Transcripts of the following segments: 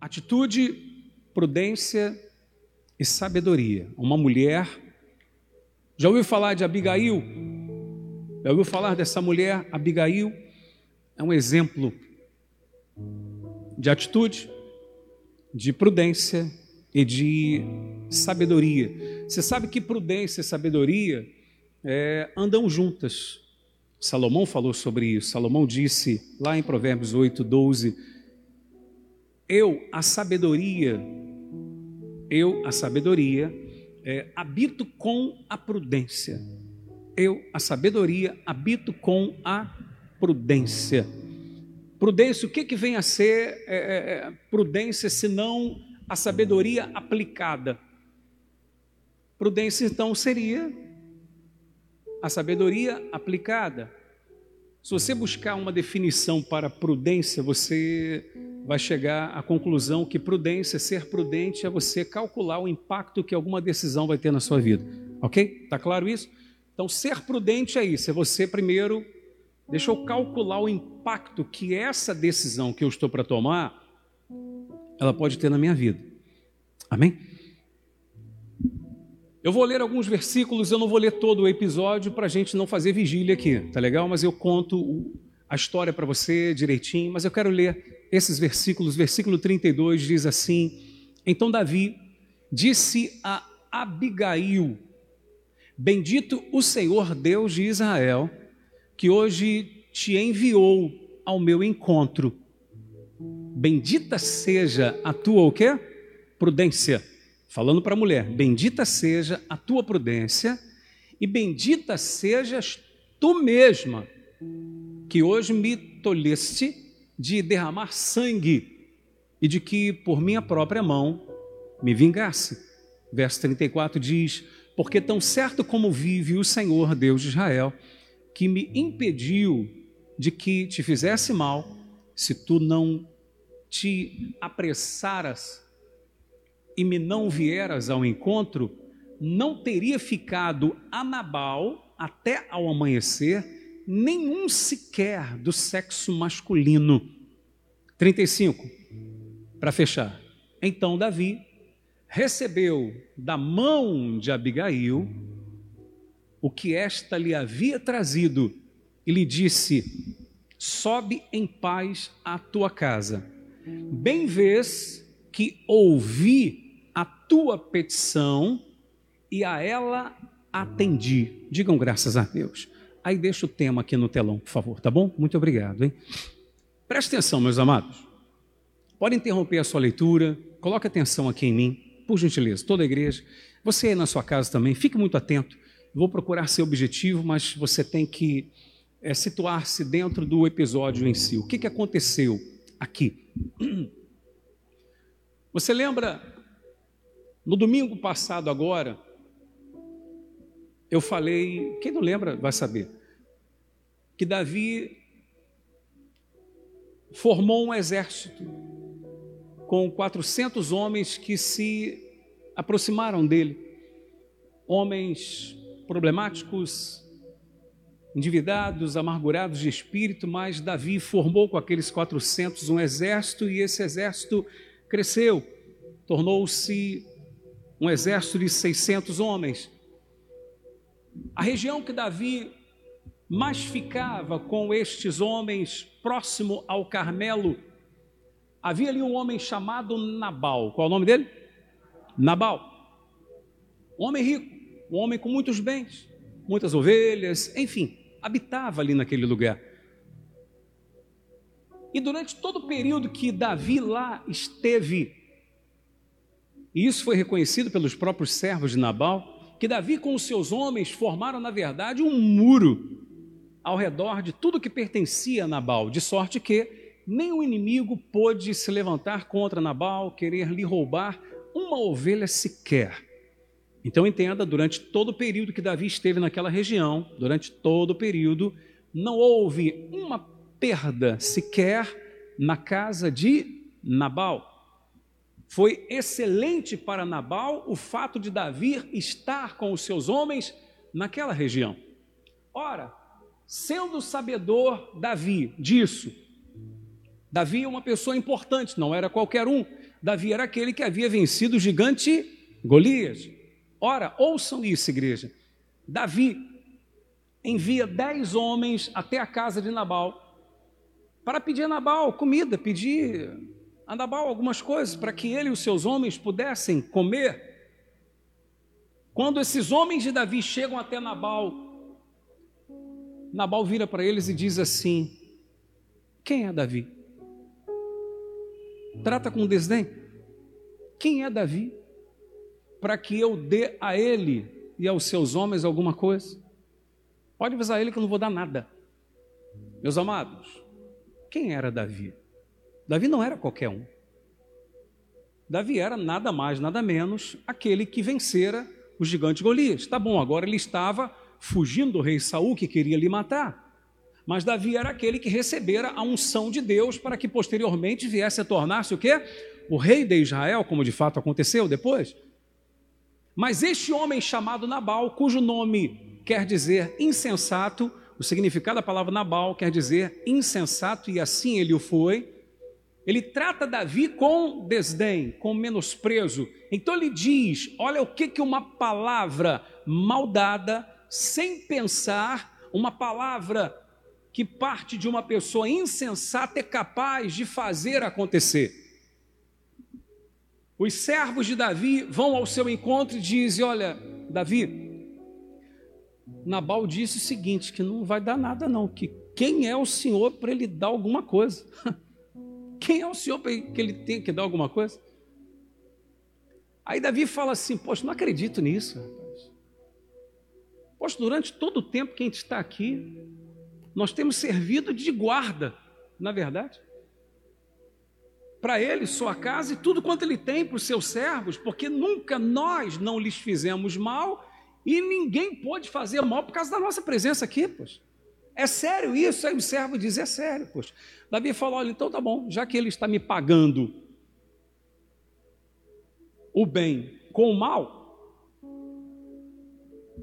Atitude, prudência e sabedoria. Uma mulher. Já ouviu falar de Abigail? Já ouviu falar dessa mulher? Abigail é um exemplo de atitude, de prudência e de sabedoria. Você sabe que prudência e sabedoria é, andam juntas. Salomão falou sobre isso. Salomão disse lá em Provérbios 8, 12: Eu, a sabedoria, eu, a sabedoria, é, habito com a prudência. Eu, a sabedoria, habito com a prudência. Prudência, o que, que vem a ser é, é, é prudência senão a sabedoria aplicada? Prudência, então, seria a sabedoria aplicada. Se você buscar uma definição para prudência, você vai chegar à conclusão que prudência, ser prudente, é você calcular o impacto que alguma decisão vai ter na sua vida. Ok? Está claro isso? Então, ser prudente é isso, é você primeiro, deixa eu calcular o impacto que essa decisão que eu estou para tomar, ela pode ter na minha vida. Amém? Eu vou ler alguns versículos, eu não vou ler todo o episódio para a gente não fazer vigília aqui, tá legal? Mas eu conto a história para você direitinho, mas eu quero ler esses versículos. Versículo 32 diz assim: Então Davi disse a Abigail: Bendito o Senhor Deus de Israel, que hoje te enviou ao meu encontro. Bendita seja a tua o quê? Prudência falando para a mulher: Bendita seja a tua prudência e bendita sejas tu mesma, que hoje me tolheste de derramar sangue e de que por minha própria mão me vingasse. Verso 34 diz: Porque tão certo como vive o Senhor Deus de Israel, que me impediu de que te fizesse mal, se tu não te apressaras e me não vieras ao encontro, não teria ficado a Nabal até ao amanhecer nenhum sequer do sexo masculino. 35. Para fechar. Então Davi recebeu da mão de Abigail o que esta lhe havia trazido e lhe disse: Sobe em paz à tua casa. Bem vês que ouvi a tua petição e a ela atendi. Digam graças a Deus. Aí deixa o tema aqui no telão, por favor, tá bom? Muito obrigado, hein? Preste atenção, meus amados. Pode interromper a sua leitura, coloque atenção aqui em mim, por gentileza, toda a igreja. Você aí na sua casa também, fique muito atento. Vou procurar ser objetivo, mas você tem que é, situar-se dentro do episódio em si. O que, que aconteceu aqui? Você lembra, no domingo passado agora, eu falei, quem não lembra vai saber, que Davi formou um exército com 400 homens que se aproximaram dele, homens problemáticos, endividados, amargurados de espírito, mas Davi formou com aqueles 400 um exército e esse exército cresceu, tornou-se um exército de 600 homens. A região que Davi mais ficava com estes homens, próximo ao Carmelo, havia ali um homem chamado Nabal. Qual é o nome dele? Nabal. Um homem rico, um homem com muitos bens, muitas ovelhas, enfim, habitava ali naquele lugar. E durante todo o período que Davi lá esteve, e isso foi reconhecido pelos próprios servos de Nabal, que Davi com os seus homens formaram, na verdade, um muro ao redor de tudo que pertencia a Nabal, de sorte que nenhum inimigo pôde se levantar contra Nabal, querer lhe roubar uma ovelha sequer. Então entenda, durante todo o período que Davi esteve naquela região, durante todo o período, não houve uma perda sequer na casa de Nabal. Foi excelente para Nabal o fato de Davi estar com os seus homens naquela região. Ora, sendo sabedor Davi disso, Davi é uma pessoa importante, não era qualquer um. Davi era aquele que havia vencido o gigante Golias. Ora, ouçam isso, igreja. Davi envia dez homens até a casa de Nabal para pedir a Nabal comida, pedir a Nabal algumas coisas para que ele e os seus homens pudessem comer. Quando esses homens de Davi chegam até Nabal, Nabal vira para eles e diz assim: Quem é Davi? Trata com desdém. Quem é Davi? Para que eu dê a ele e aos seus homens alguma coisa? Pode avisar ele que eu não vou dar nada. Meus amados, quem era Davi? Davi não era qualquer um. Davi era nada mais, nada menos aquele que vencera o gigante Golias. Tá bom, agora ele estava fugindo do rei Saul que queria lhe matar. Mas Davi era aquele que recebera a unção de Deus para que posteriormente viesse a tornar-se o quê? O rei de Israel, como de fato aconteceu depois. Mas este homem chamado Nabal, cujo nome quer dizer insensato, o significado da palavra Nabal quer dizer insensato, e assim ele o foi. Ele trata Davi com desdém, com menosprezo. Então ele diz: Olha o que, que uma palavra maldada, sem pensar, uma palavra que parte de uma pessoa insensata é capaz de fazer acontecer. Os servos de Davi vão ao seu encontro e dizem: Olha, Davi, Nabal disse o seguinte: que não vai dar nada, não, que quem é o senhor para ele dar alguma coisa? Quem é o senhor para que ele tenha que dar alguma coisa? Aí Davi fala assim: Poxa, não acredito nisso, rapaz. Poxa, durante todo o tempo que a gente está aqui, nós temos servido de guarda, na verdade. Para ele, sua casa e tudo quanto ele tem para os seus servos, porque nunca nós não lhes fizemos mal e ninguém pôde fazer mal por causa da nossa presença aqui, pois. É sério isso? Aí o servo diz: É sério, pois. Davi falou: Olha, então tá bom, já que ele está me pagando o bem com o mal,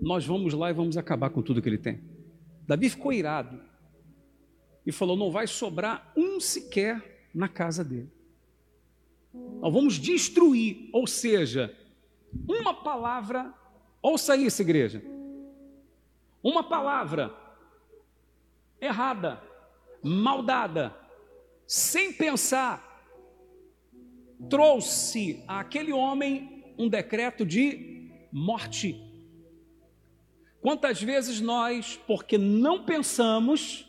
nós vamos lá e vamos acabar com tudo que ele tem. Davi ficou irado e falou: Não vai sobrar um sequer na casa dele. Nós vamos destruir, ou seja, uma palavra, ouça isso, igreja, uma palavra errada, maldada, sem pensar, trouxe àquele homem um decreto de morte. Quantas vezes nós, porque não pensamos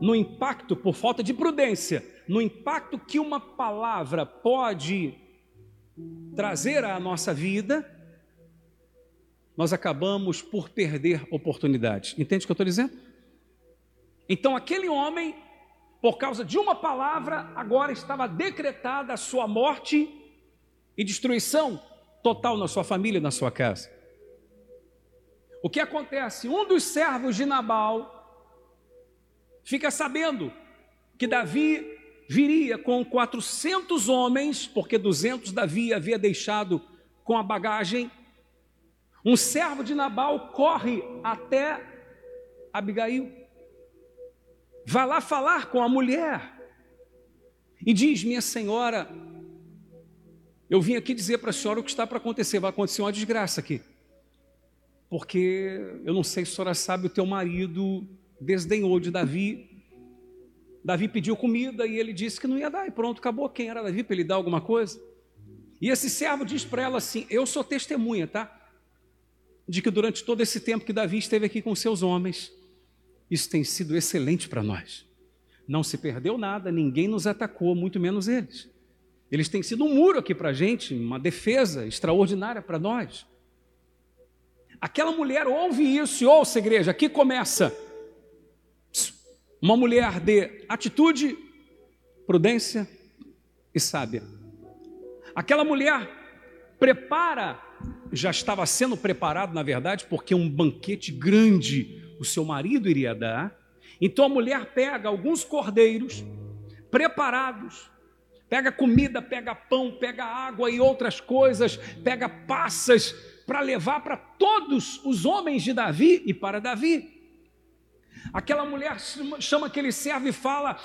no impacto, por falta de prudência, no impacto que uma palavra pode trazer à nossa vida, nós acabamos por perder oportunidades. Entende o que eu estou dizendo? Então, aquele homem, por causa de uma palavra, agora estava decretada a sua morte e destruição total na sua família e na sua casa. O que acontece? Um dos servos de Nabal fica sabendo que Davi viria com 400 homens, porque 200 Davi havia deixado com a bagagem. Um servo de Nabal corre até Abigail, vai lá falar com a mulher e diz: Minha senhora, eu vim aqui dizer para a senhora o que está para acontecer. Vai acontecer uma desgraça aqui porque eu não sei se a senhora sabe, o teu marido desdenhou de Davi. Davi pediu comida e ele disse que não ia dar, e pronto, acabou. Quem era Davi para ele dar alguma coisa? E esse servo diz para ela assim: Eu sou testemunha, tá? De que durante todo esse tempo que Davi esteve aqui com seus homens, isso tem sido excelente para nós. Não se perdeu nada, ninguém nos atacou, muito menos eles. Eles têm sido um muro aqui para a gente, uma defesa extraordinária para nós. Aquela mulher ouve isso e ouça, igreja, aqui começa uma mulher de atitude, prudência e sábia. Aquela mulher prepara, já estava sendo preparado, na verdade, porque um banquete grande o seu marido iria dar. Então a mulher pega alguns cordeiros preparados, pega comida, pega pão, pega água e outras coisas, pega passas para levar para todos os homens de Davi e para Davi. Aquela mulher chama aquele servo e fala: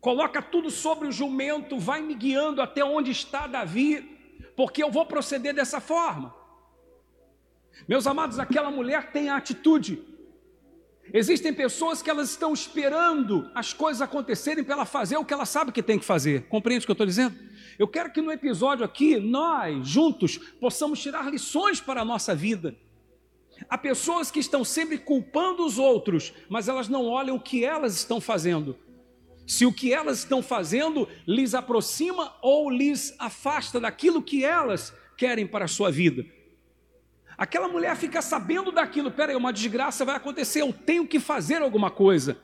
coloca tudo sobre o jumento, vai me guiando até onde está Davi, porque eu vou proceder dessa forma. Meus amados, aquela mulher tem a atitude. Existem pessoas que elas estão esperando as coisas acontecerem para ela fazer o que ela sabe que tem que fazer. Compreende o que eu estou dizendo? Eu quero que no episódio aqui, nós, juntos, possamos tirar lições para a nossa vida. Há pessoas que estão sempre culpando os outros, mas elas não olham o que elas estão fazendo. Se o que elas estão fazendo lhes aproxima ou lhes afasta daquilo que elas querem para a sua vida. Aquela mulher fica sabendo daquilo, peraí, uma desgraça vai acontecer, eu tenho que fazer alguma coisa.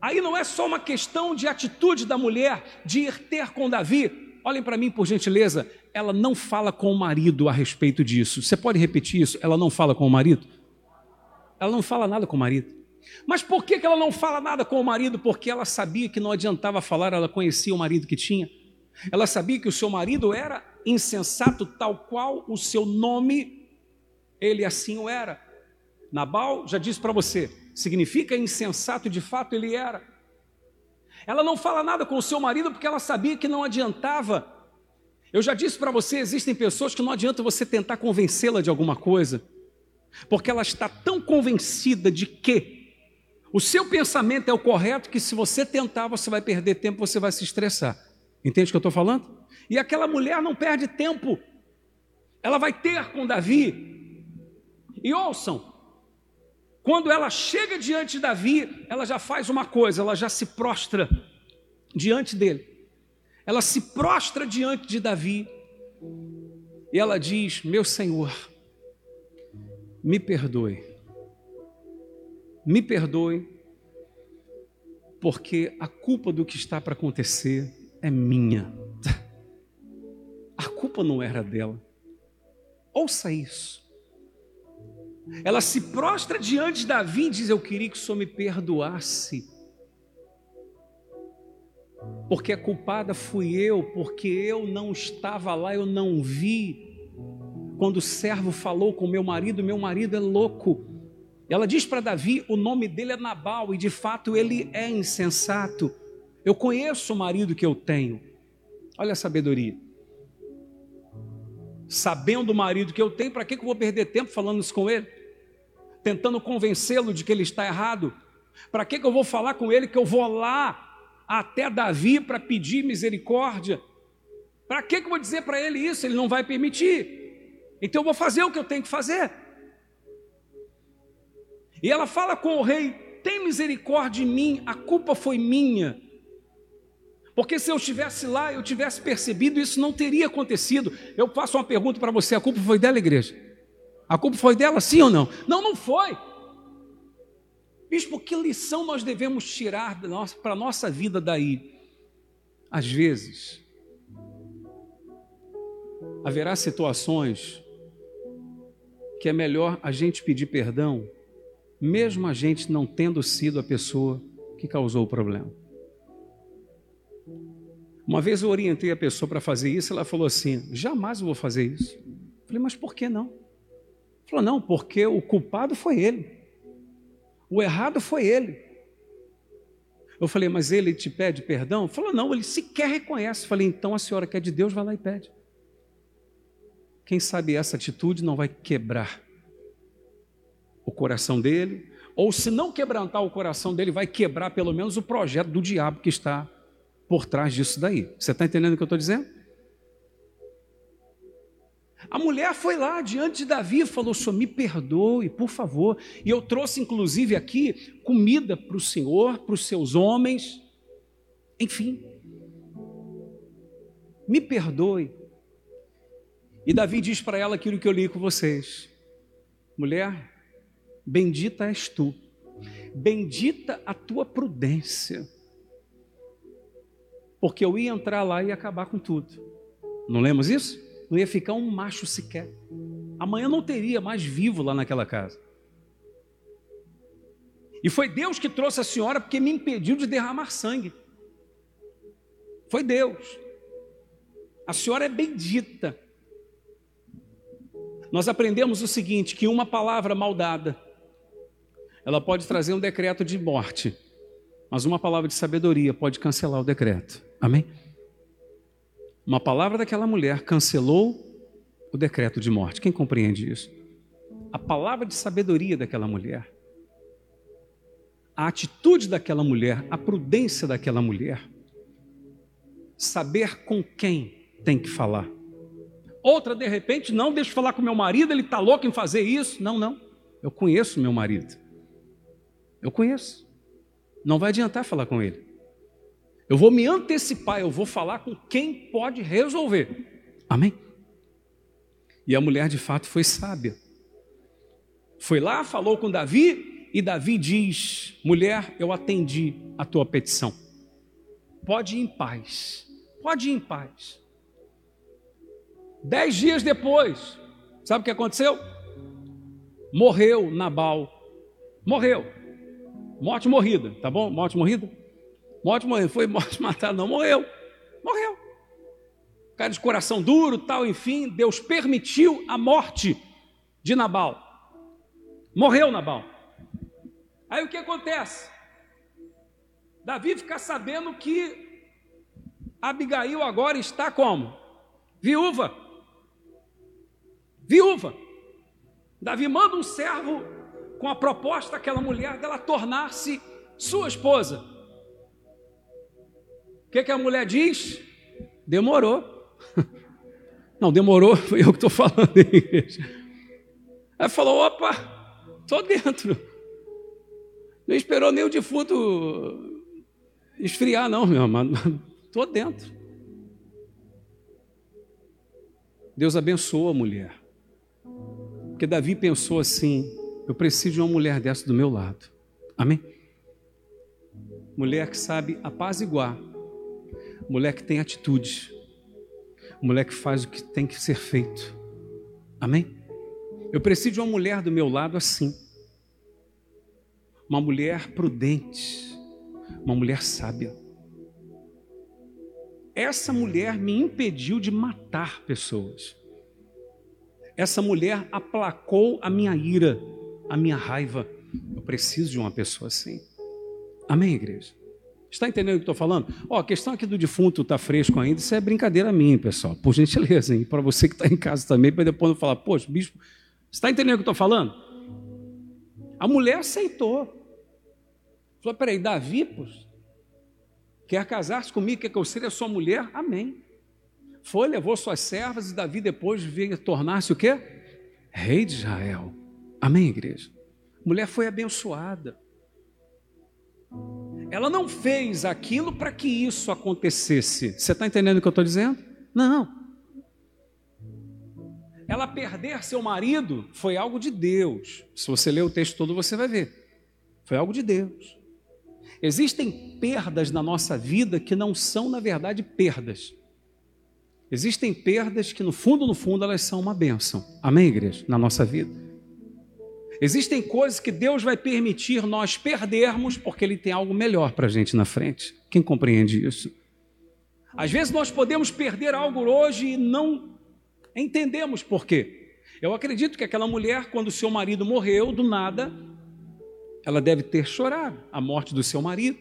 Aí não é só uma questão de atitude da mulher de ir ter com Davi. Olhem para mim, por gentileza, ela não fala com o marido a respeito disso. Você pode repetir isso? Ela não fala com o marido? Ela não fala nada com o marido. Mas por que ela não fala nada com o marido? Porque ela sabia que não adiantava falar, ela conhecia o marido que tinha. Ela sabia que o seu marido era insensato, tal qual o seu nome ele assim o era. Nabal já disse para você, significa insensato, de fato ele era. Ela não fala nada com o seu marido porque ela sabia que não adiantava. Eu já disse para você, existem pessoas que não adianta você tentar convencê-la de alguma coisa, porque ela está tão convencida de que o seu pensamento é o correto que se você tentar, você vai perder tempo, você vai se estressar. Entende o que eu estou falando? E aquela mulher não perde tempo. Ela vai ter com Davi e ouçam, quando ela chega diante de Davi, ela já faz uma coisa, ela já se prostra diante dele. Ela se prostra diante de Davi e ela diz: Meu Senhor, me perdoe, me perdoe, porque a culpa do que está para acontecer é minha. A culpa não era dela. Ouça isso. Ela se prostra diante de Davi e diz: Eu queria que o Senhor me perdoasse. Porque a culpada fui eu, porque eu não estava lá, eu não vi. Quando o servo falou com meu marido, meu marido é louco. Ela diz para Davi: o nome dele é Nabal, e de fato ele é insensato. Eu conheço o marido que eu tenho. Olha a sabedoria sabendo o marido que eu tenho, para que eu vou perder tempo falando isso com ele? Tentando convencê-lo de que ele está errado? Para que eu vou falar com ele que eu vou lá até Davi para pedir misericórdia? Para que eu vou dizer para ele isso? Ele não vai permitir. Então eu vou fazer o que eu tenho que fazer. E ela fala com o rei: tem misericórdia de mim, a culpa foi minha. Porque se eu estivesse lá, eu tivesse percebido, isso não teria acontecido. Eu faço uma pergunta para você: a culpa foi dela, igreja? A culpa foi dela, sim ou não? Não, não foi. Bispo, que lição nós devemos tirar para a nossa vida daí? Às vezes, haverá situações que é melhor a gente pedir perdão, mesmo a gente não tendo sido a pessoa que causou o problema. Uma vez eu orientei a pessoa para fazer isso, ela falou assim: jamais eu vou fazer isso. Eu falei, mas por que não? Ela falou, não, porque o culpado foi ele, o errado foi ele. Eu falei, mas ele te pede perdão? Falou, não, ele sequer reconhece. Eu falei, então a senhora quer de Deus, vai lá e pede. Quem sabe essa atitude não vai quebrar o coração dele, ou se não quebrantar o coração dele, vai quebrar pelo menos o projeto do diabo que está por trás disso daí. Você está entendendo o que eu estou dizendo? A mulher foi lá diante de Davi e falou: Senhor, me perdoe, por favor. E eu trouxe, inclusive, aqui comida para o Senhor, para os seus homens. Enfim, me perdoe. E Davi diz para ela aquilo que eu li com vocês: Mulher, bendita és tu, bendita a tua prudência porque eu ia entrar lá e ia acabar com tudo. Não lemos isso? Não ia ficar um macho sequer. Amanhã não teria mais vivo lá naquela casa. E foi Deus que trouxe a senhora porque me impediu de derramar sangue. Foi Deus. A senhora é bendita. Nós aprendemos o seguinte: que uma palavra mal dada, ela pode trazer um decreto de morte, Mas uma palavra de sabedoria pode cancelar o decreto. Amém? Uma palavra daquela mulher cancelou o decreto de morte. Quem compreende isso? A palavra de sabedoria daquela mulher, a atitude daquela mulher, a prudência daquela mulher, saber com quem tem que falar. Outra, de repente, não, deixa eu falar com meu marido, ele está louco em fazer isso. Não, não. Eu conheço meu marido. Eu conheço. Não vai adiantar falar com ele. Eu vou me antecipar, eu vou falar com quem pode resolver. Amém? E a mulher de fato foi sábia. Foi lá, falou com Davi, e Davi diz: Mulher, eu atendi a tua petição. Pode ir em paz. Pode ir em paz. Dez dias depois, sabe o que aconteceu? Morreu Nabal. Morreu. Morte morrida, tá bom? Morte morrida? Morte morreu, foi morte matada, não, morreu. Morreu. Cara de coração duro, tal, enfim, Deus permitiu a morte de Nabal. Morreu Nabal. Aí o que acontece? Davi fica sabendo que Abigail agora está como? Viúva. Viúva. Davi manda um servo com a proposta daquela mulher dela tornar-se sua esposa que, que a mulher diz? Demorou. Não, demorou, foi eu que estou falando. Ela falou: opa, estou dentro. Não esperou nem o defunto esfriar, não, meu amado. Estou dentro. Deus abençoou a mulher. Porque Davi pensou assim: eu preciso de uma mulher dessa do meu lado. Amém? Mulher que sabe apaziguar mulher que tem atitude, mulher que faz o que tem que ser feito. Amém? Eu preciso de uma mulher do meu lado assim, uma mulher prudente, uma mulher sábia. Essa mulher me impediu de matar pessoas. Essa mulher aplacou a minha ira, a minha raiva. Eu preciso de uma pessoa assim. Amém, igreja? Está entendendo o que estou falando? Ó, a questão aqui do defunto está fresco ainda, isso é brincadeira minha, pessoal. Por gentileza, e para você que está em casa também, para depois não falar, poxa, bispo, está entendendo o que estou falando? A mulher aceitou. Falou, peraí, Davi, poxa, quer casar-se comigo, quer que eu seja sua mulher? Amém. Foi, levou suas servas e Davi depois veio tornar-se o quê? Rei de Israel. Amém, igreja? A mulher foi abençoada. Ela não fez aquilo para que isso acontecesse. Você está entendendo o que eu estou dizendo? Não. Ela perder seu marido foi algo de Deus. Se você ler o texto todo, você vai ver. Foi algo de Deus. Existem perdas na nossa vida que não são, na verdade, perdas. Existem perdas que, no fundo, no fundo, elas são uma bênção. Amém, igreja? Na nossa vida. Existem coisas que Deus vai permitir nós perdermos porque Ele tem algo melhor para a gente na frente. Quem compreende isso? Às vezes nós podemos perder algo hoje e não entendemos por quê. Eu acredito que aquela mulher, quando seu marido morreu, do nada, ela deve ter chorado a morte do seu marido.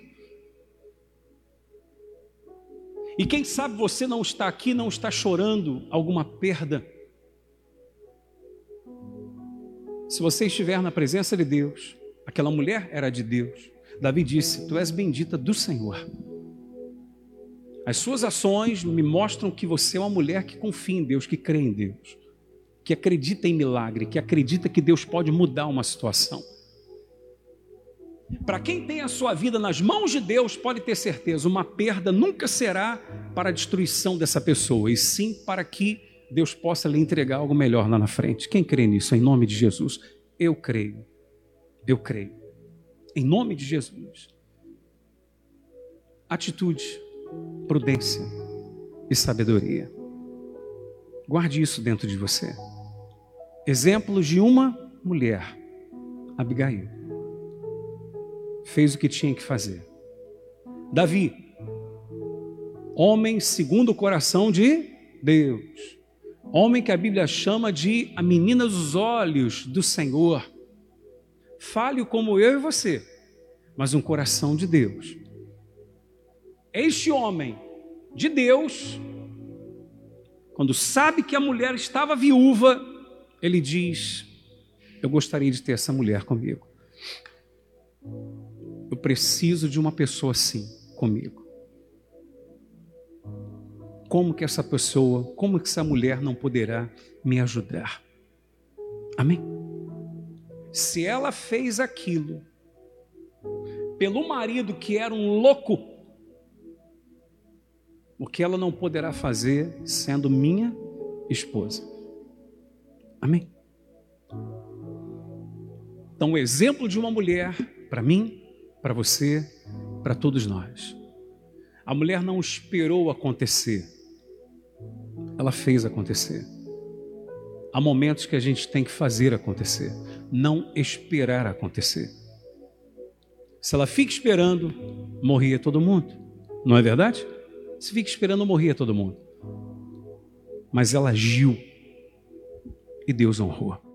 E quem sabe você não está aqui, não está chorando alguma perda Se você estiver na presença de Deus, aquela mulher era de Deus. Davi disse: Tu és bendita do Senhor. As suas ações me mostram que você é uma mulher que confia em Deus, que crê em Deus, que acredita em milagre, que acredita que Deus pode mudar uma situação. Para quem tem a sua vida nas mãos de Deus, pode ter certeza, uma perda nunca será para a destruição dessa pessoa, e sim para que Deus possa lhe entregar algo melhor lá na frente. Quem crê nisso? Em nome de Jesus. Eu creio. Eu creio. Em nome de Jesus. Atitude, prudência e sabedoria. Guarde isso dentro de você. Exemplos de uma mulher, Abigail, fez o que tinha que fazer. Davi, homem segundo o coração de Deus Homem que a Bíblia chama de a menina dos olhos do Senhor. Falho como eu e você, mas um coração de Deus. Este homem de Deus, quando sabe que a mulher estava viúva, ele diz: Eu gostaria de ter essa mulher comigo. Eu preciso de uma pessoa assim comigo. Como que essa pessoa, como que essa mulher não poderá me ajudar? Amém? Se ela fez aquilo pelo marido que era um louco, o que ela não poderá fazer sendo minha esposa? Amém? Então, o exemplo de uma mulher, para mim, para você, para todos nós. A mulher não esperou acontecer, ela fez acontecer. Há momentos que a gente tem que fazer acontecer, não esperar acontecer. Se ela fica esperando, morria todo mundo, não é verdade? Se fica esperando, morria todo mundo. Mas ela agiu e Deus honrou.